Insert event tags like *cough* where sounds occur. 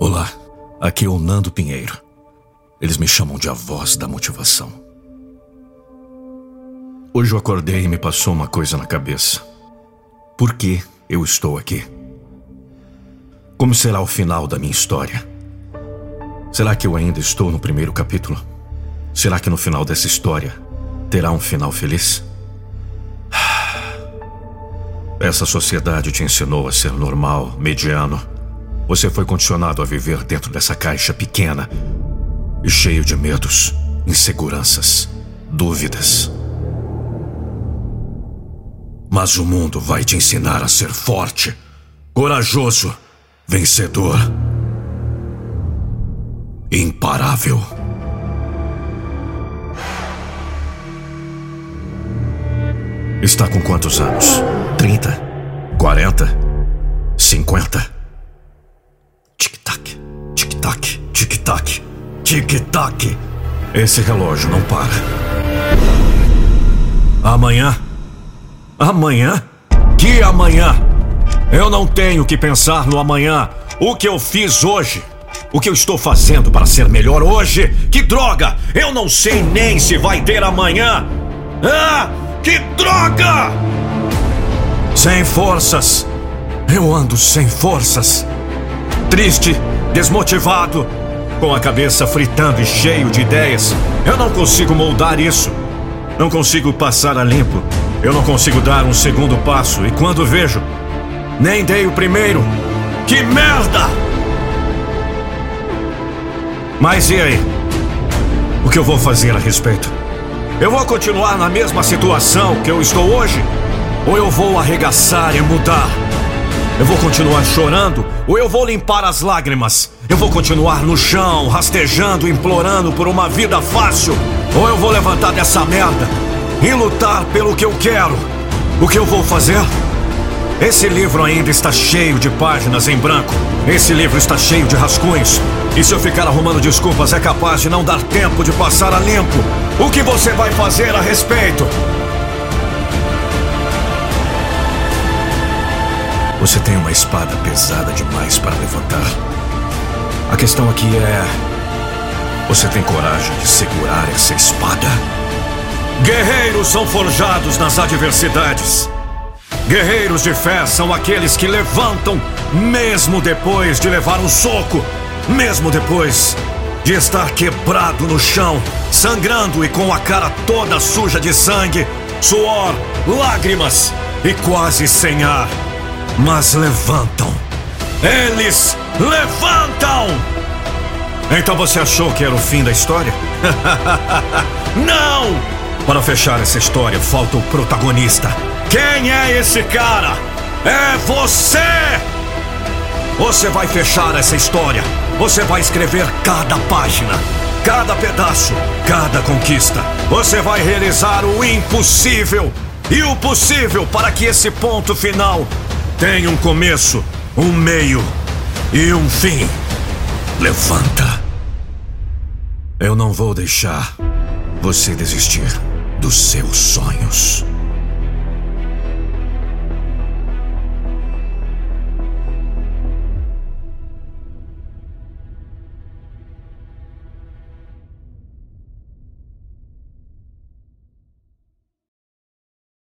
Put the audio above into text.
Olá, aqui é o Nando Pinheiro. Eles me chamam de a voz da motivação. Hoje eu acordei e me passou uma coisa na cabeça. Por que eu estou aqui? Como será o final da minha história? Será que eu ainda estou no primeiro capítulo? Será que no final dessa história terá um final feliz? *sighs* Essa sociedade te ensinou a ser normal, mediano. Você foi condicionado a viver dentro dessa caixa pequena e cheio de medos, inseguranças, dúvidas. Mas o mundo vai te ensinar a ser forte, corajoso, vencedor, imparável. Está com quantos anos? 30? 40? 50? Tic-tac, tic-tac. Esse relógio não para. Amanhã? Amanhã? Que amanhã? Eu não tenho que pensar no amanhã. O que eu fiz hoje? O que eu estou fazendo para ser melhor hoje? Que droga! Eu não sei nem se vai ter amanhã. Ah! Que droga! Sem forças. Eu ando sem forças. Triste, desmotivado, com a cabeça fritando e cheio de ideias. Eu não consigo moldar isso. Não consigo passar a limpo. Eu não consigo dar um segundo passo. E quando vejo, nem dei o primeiro. Que merda! Mas e aí? O que eu vou fazer a respeito? Eu vou continuar na mesma situação que eu estou hoje? Ou eu vou arregaçar e mudar? Eu vou continuar chorando ou eu vou limpar as lágrimas? Eu vou continuar no chão, rastejando, implorando por uma vida fácil? Ou eu vou levantar dessa merda e lutar pelo que eu quero? O que eu vou fazer? Esse livro ainda está cheio de páginas em branco. Esse livro está cheio de rascunhos. E se eu ficar arrumando desculpas, é capaz de não dar tempo de passar a limpo. O que você vai fazer a respeito? Você tem uma espada pesada demais para levantar. A questão aqui é. Você tem coragem de segurar essa espada? Guerreiros são forjados nas adversidades. Guerreiros de fé são aqueles que levantam mesmo depois de levar um soco, mesmo depois de estar quebrado no chão, sangrando e com a cara toda suja de sangue, suor, lágrimas e quase sem ar. Mas levantam. Eles levantam! Então você achou que era o fim da história? *laughs* Não! Para fechar essa história, falta o protagonista. Quem é esse cara? É você! Você vai fechar essa história. Você vai escrever cada página, cada pedaço, cada conquista. Você vai realizar o impossível e o possível para que esse ponto final tenha um começo, um meio e um fim. Levanta. Eu não vou deixar você desistir dos seus sonhos.